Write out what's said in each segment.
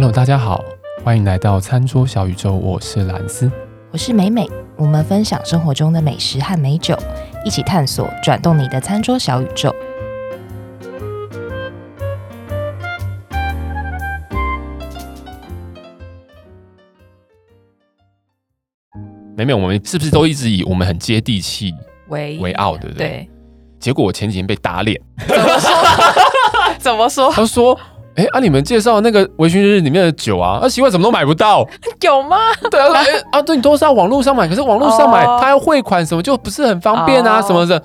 Hello，大家好，欢迎来到餐桌小宇宙，我是兰斯，我是美美，我们分享生活中的美食和美酒，一起探索转动你的餐桌小宇宙。美美，我们是不是都一直以我们很接地气为为傲，对不对？对。结果我前几天被打脸，怎么说？怎么说？他说。哎，按、啊、你们介绍那个微醺日里面的酒啊，那奇怪怎么都买不到？有吗？对啊，哎啊，对，你都是要网络上买，可是网络上买他要汇款什么，就不是很方便啊，什么的。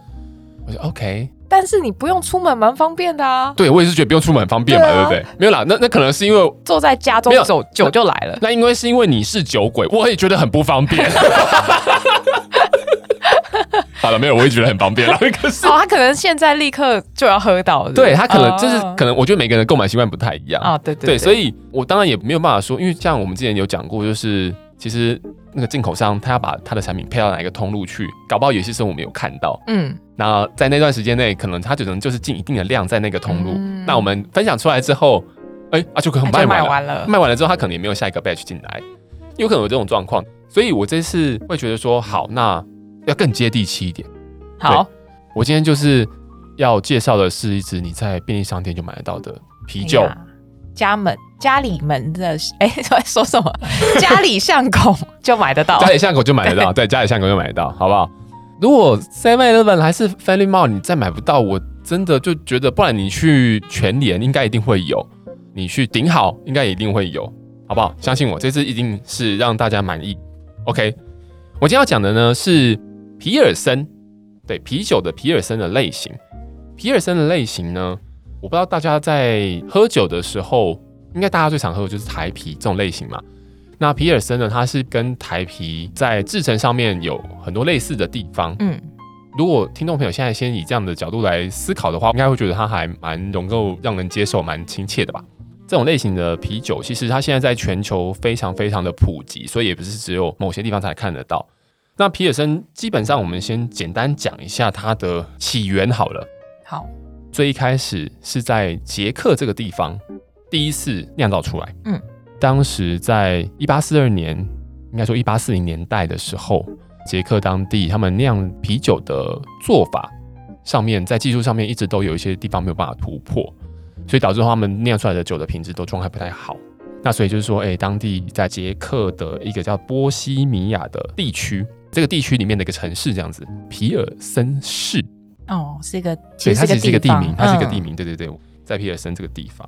我说 OK，但是你不用出门蛮方便的啊。对，我也是觉得不用出门很方便嘛，对，不对？没有啦，那那可能是因为坐在家中走酒就来了。那因为是因为你是酒鬼，我也觉得很不方便。好了，没有，我也觉得很方便了。可是哦，他可能现在立刻就要喝到，对他可能就是可能，我觉得每个人的购买习惯不太一样啊。对对对，所以我当然也没有办法说，因为像我们之前有讲过，就是其实那个进口商他要把他的产品配到哪一个通路去，搞不好有些时候我们有看到。嗯，那在那段时间内，可能他只能就是进一定的量在那个通路。那我们分享出来之后，哎啊，就可能卖完了，卖完了之后，他可能也没有下一个 batch 进来，有可能有这种状况。所以我这次会觉得说，好，那。要更接地气一点。好，我今天就是要介绍的是一支你在便利商店就买得到的啤酒，哎、家门家里门的 哎，在说什么？家里巷口就买得到，家里巷口就买得到，对，对，家里巷口就买得到，好不好？如果 Seven Eleven 还是 Family Mall 你再买不到，我真的就觉得，不然你去全联应该一定会有，你去顶好应该一定会有，好不好？相信我，这次一定是让大家满意。OK，我今天要讲的呢是。皮尔森，对，啤酒的皮尔森的类型，皮尔森的类型呢，我不知道大家在喝酒的时候，应该大家最常喝的就是台啤这种类型嘛。那皮尔森呢，它是跟台啤在制成上面有很多类似的地方。嗯，如果听众朋友现在先以这样的角度来思考的话，应该会觉得它还蛮能够让人接受，蛮亲切的吧。这种类型的啤酒，其实它现在在全球非常非常的普及，所以也不是只有某些地方才看得到。那皮尔森基本上，我们先简单讲一下它的起源好了。好，最一开始是在捷克这个地方第一次酿造出来。嗯，当时在一八四二年，应该说一八四零年代的时候，捷克当地他们酿啤酒的做法上面，在技术上面一直都有一些地方没有办法突破，所以导致他们酿出来的酒的品质都状态不太好。那所以就是说，哎，当地在捷克的一个叫波西米亚的地区。这个地区里面的一个城市，这样子，皮尔森市。哦，是一个，对，它其实是一个地名，它是一个地名，嗯、对对对，在皮尔森这个地方，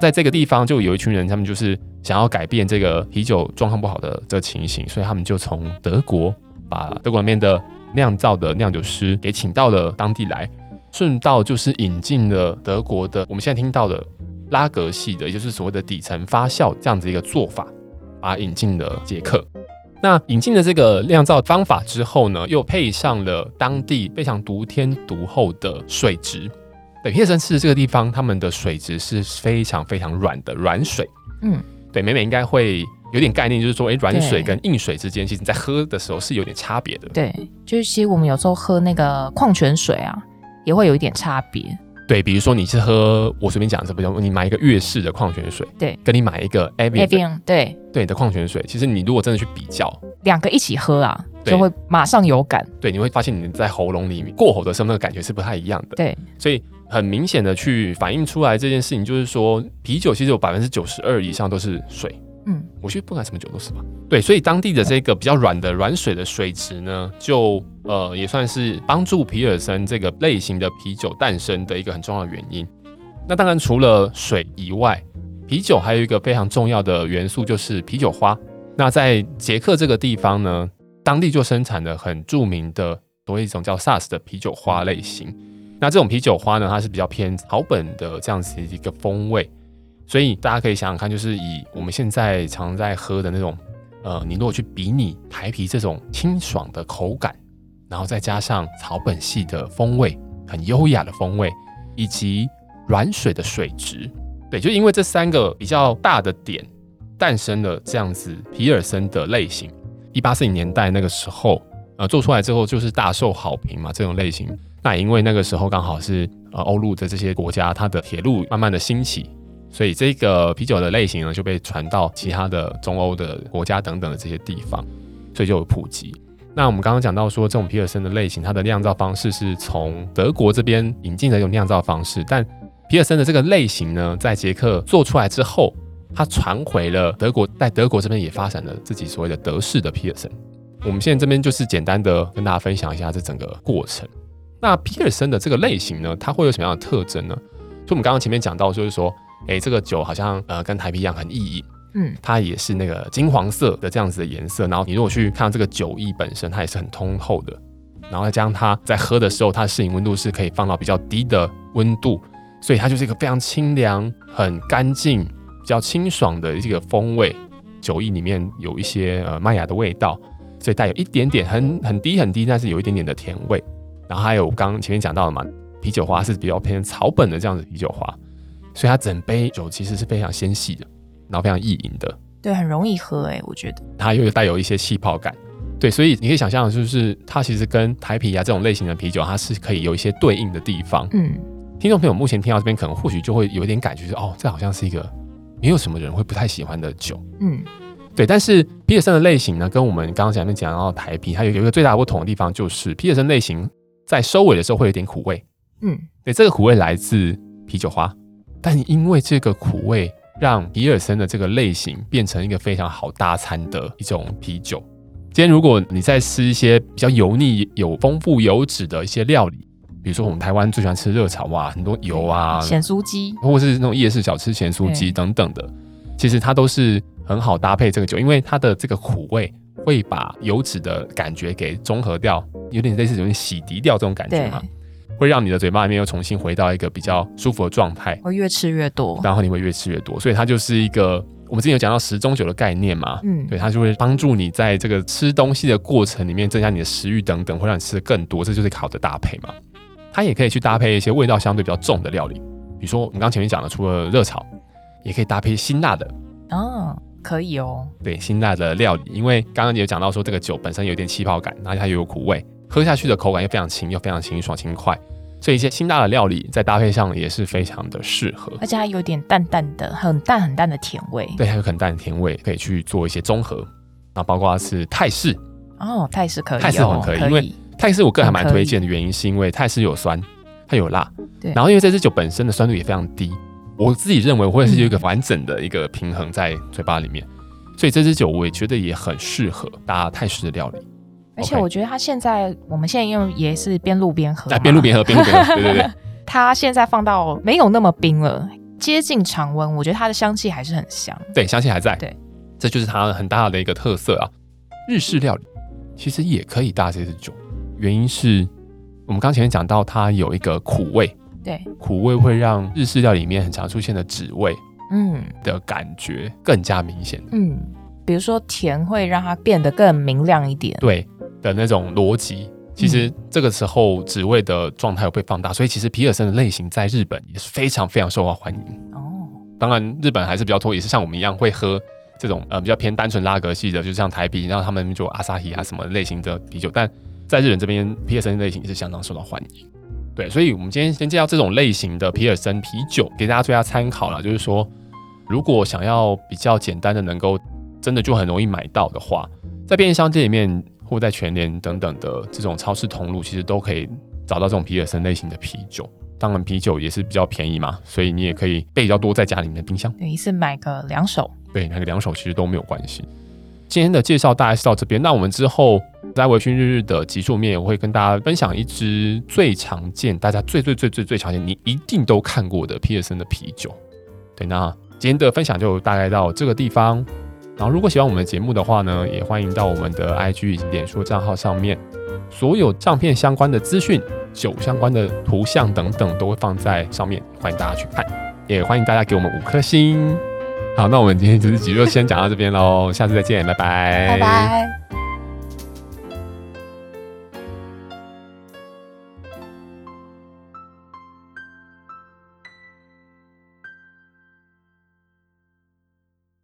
在这个地方就有一群人，他们就是想要改变这个啤酒状况不好的这个情形，所以他们就从德国把德国里面的酿造的酿酒师给请到了当地来，顺道就是引进了德国的我们现在听到的拉格系的，也就是所谓的底层发酵这样子一个做法，把它引进了捷克。那引进了这个酿造方法之后呢，又配上了当地非常独天独厚的水质。对，皮尔森市这个地方，他们的水质是非常非常软的软水。嗯，对，美美应该会有点概念，就是说，哎，软水跟硬水之间，其实你在喝的时候是有点差别的。对，就是其实我们有时候喝那个矿泉水啊，也会有一点差别。对，比如说你是喝，我随便讲，这不叫你买一个悦氏的矿泉水，对，跟你买一个 Evian，对对的矿泉水，其实你如果真的去比较，两个一起喝啊，就会马上有感。对，你会发现你在喉咙里面过喉的时候，那个感觉是不太一样的。对，所以很明显的去反映出来这件事情，就是说啤酒其实有百分之九十二以上都是水。嗯，我觉得不管什么酒都是吧。对，所以当地的这个比较软的软水的水质呢，就呃也算是帮助皮尔森这个类型的啤酒诞生的一个很重要原因。那当然除了水以外，啤酒还有一个非常重要的元素就是啤酒花。那在捷克这个地方呢，当地就生产了很著名的多一种叫 SAS 的啤酒花类型。那这种啤酒花呢，它是比较偏草本的这样子一个风味。所以大家可以想想看，就是以我们现在常在喝的那种，呃，你如果去比拟台啤这种清爽的口感，然后再加上草本系的风味，很优雅的风味，以及软水的水质，对，就因为这三个比较大的点，诞生了这样子皮尔森的类型。一八四零年代那个时候，呃，做出来之后就是大受好评嘛，这种类型。那因为那个时候刚好是呃欧陆的这些国家，它的铁路慢慢的兴起。所以这个啤酒的类型呢，就被传到其他的中欧的国家等等的这些地方，所以就有普及。那我们刚刚讲到说，这种皮尔森的类型，它的酿造方式是从德国这边引进的一种酿造方式，但皮尔森的这个类型呢，在捷克做出来之后，它传回了德国，在德国这边也发展了自己所谓的德式的皮尔森。我们现在这边就是简单的跟大家分享一下这整个过程。那皮尔森的这个类型呢，它会有什么样的特征呢？就我们刚刚前面讲到，就是说，哎，这个酒好像呃跟台啤一样很易饮，嗯，它也是那个金黄色的这样子的颜色。然后你如果去看这个酒液本身，它也是很通透的。然后再加上它在喝的时候，它的适应温度是可以放到比较低的温度，所以它就是一个非常清凉、很干净、比较清爽的一个风味。酒液里面有一些呃麦芽的味道，所以带有一点点很很低很低，但是有一点点的甜味。然后还有刚刚前面讲到的嘛，啤酒花是比较偏草本的这样子啤酒花，所以它整杯酒其实是非常纤细的，然后非常易饮的，对，很容易喝哎，我觉得。它又带有一些气泡感，对，所以你可以想象就是它其实跟台啤啊这种类型的啤酒，它是可以有一些对应的地方。嗯，听众朋友目前听到这边，可能或许就会有一点感觉是哦，这好像是一个没有什么人会不太喜欢的酒。嗯，对，但是皮尔森的类型呢，跟我们刚刚前面讲到台啤，它有有一个最大的不同的地方，就是皮尔森类型。在收尾的时候会有点苦味，嗯，对，这个苦味来自啤酒花，但因为这个苦味让皮尔森的这个类型变成一个非常好搭餐的一种啤酒。今天如果你在吃一些比较油腻、有丰富油脂的一些料理，比如说我们台湾最喜欢吃热炒哇，很多油啊，咸酥鸡，或者是那种夜市小吃咸酥鸡等等的，其实它都是很好搭配这个酒，因为它的这个苦味。会把油脂的感觉给中和掉，有点类似有点洗涤掉这种感觉嘛，会让你的嘴巴里面又重新回到一个比较舒服的状态，会越吃越多，然后你会越吃越多，所以它就是一个我们之前有讲到十中酒的概念嘛，嗯，对，它就会帮助你在这个吃东西的过程里面增加你的食欲等等，会让你吃的更多，这就是好的搭配嘛。它也可以去搭配一些味道相对比较重的料理，比如说我们刚前面讲的，除了热炒，也可以搭配辛辣的。哦。可以哦，对，辛辣的料理，因为刚刚也有讲到说这个酒本身有点气泡感，然后它又有苦味，喝下去的口感又非常轻，又非常清爽轻快，所以一些辛辣的料理在搭配上也是非常的适合，而且它有点淡淡的、很淡很淡的甜味，对，还有很淡的甜味可以去做一些综合，然后包括是泰式。哦，泰式可以、哦，泰式很可以，可以，因为泰式我个人还蛮推荐的原因是因为泰式有酸，它有辣，对，然后因为这支酒本身的酸度也非常低。我自己认为会是有一个完整的一个平衡在嘴巴里面，嗯、所以这支酒我也觉得也很适合搭泰式的料理。而且我觉得它现在我们现在用也是边录边喝，边录边喝，边录边喝，对对对。它 现在放到没有那么冰了，接近常温，我觉得它的香气还是很香。对，香气还在。对，这就是它很大的一个特色啊。日式料理其实也可以搭这支酒，原因是我们刚前面讲到它有一个苦味。对，苦味会让日式料里面很常出现的脂味，嗯，的感觉更加明显。嗯，比如说甜会让它变得更明亮一点。对的那种逻辑，其实这个时候职位的状态会被放大，所以其实皮尔森的类型在日本也是非常非常受到欢迎。哦，当然日本还是比较多，也是像我们一样会喝这种呃比较偏单纯拉格系的，就像台啤，然后他们就阿萨提啊什么类型的啤酒，但在日本这边皮尔森类型也是相当受到欢迎。对，所以，我们今天先介绍这种类型的皮尔森啤酒，给大家做一下参考了。就是说，如果想要比较简单的，能够真的就很容易买到的话，在便利商店里面，或在全联等等的这种超市通路，其实都可以找到这种皮尔森类型的啤酒。当然，啤酒也是比较便宜嘛，所以你也可以备比较多在家里面的冰箱。对，一次买个两手。对，买个两手其实都没有关系。今天的介绍大概是到这边，那我们之后在微醺日日的集数面，我会跟大家分享一支最常见、大家最最最最最常见、你一定都看过的皮尔森的啤酒。对，那今天的分享就大概到这个地方。然后，如果喜欢我们的节目的话呢，也欢迎到我们的 IG 以及脸书账号上面，所有照片相关的资讯、酒相关的图像等等，都会放在上面，欢迎大家去看，也欢迎大家给我们五颗星。好，那我们今天这集就先讲到这边喽，下次再见，拜拜，拜拜。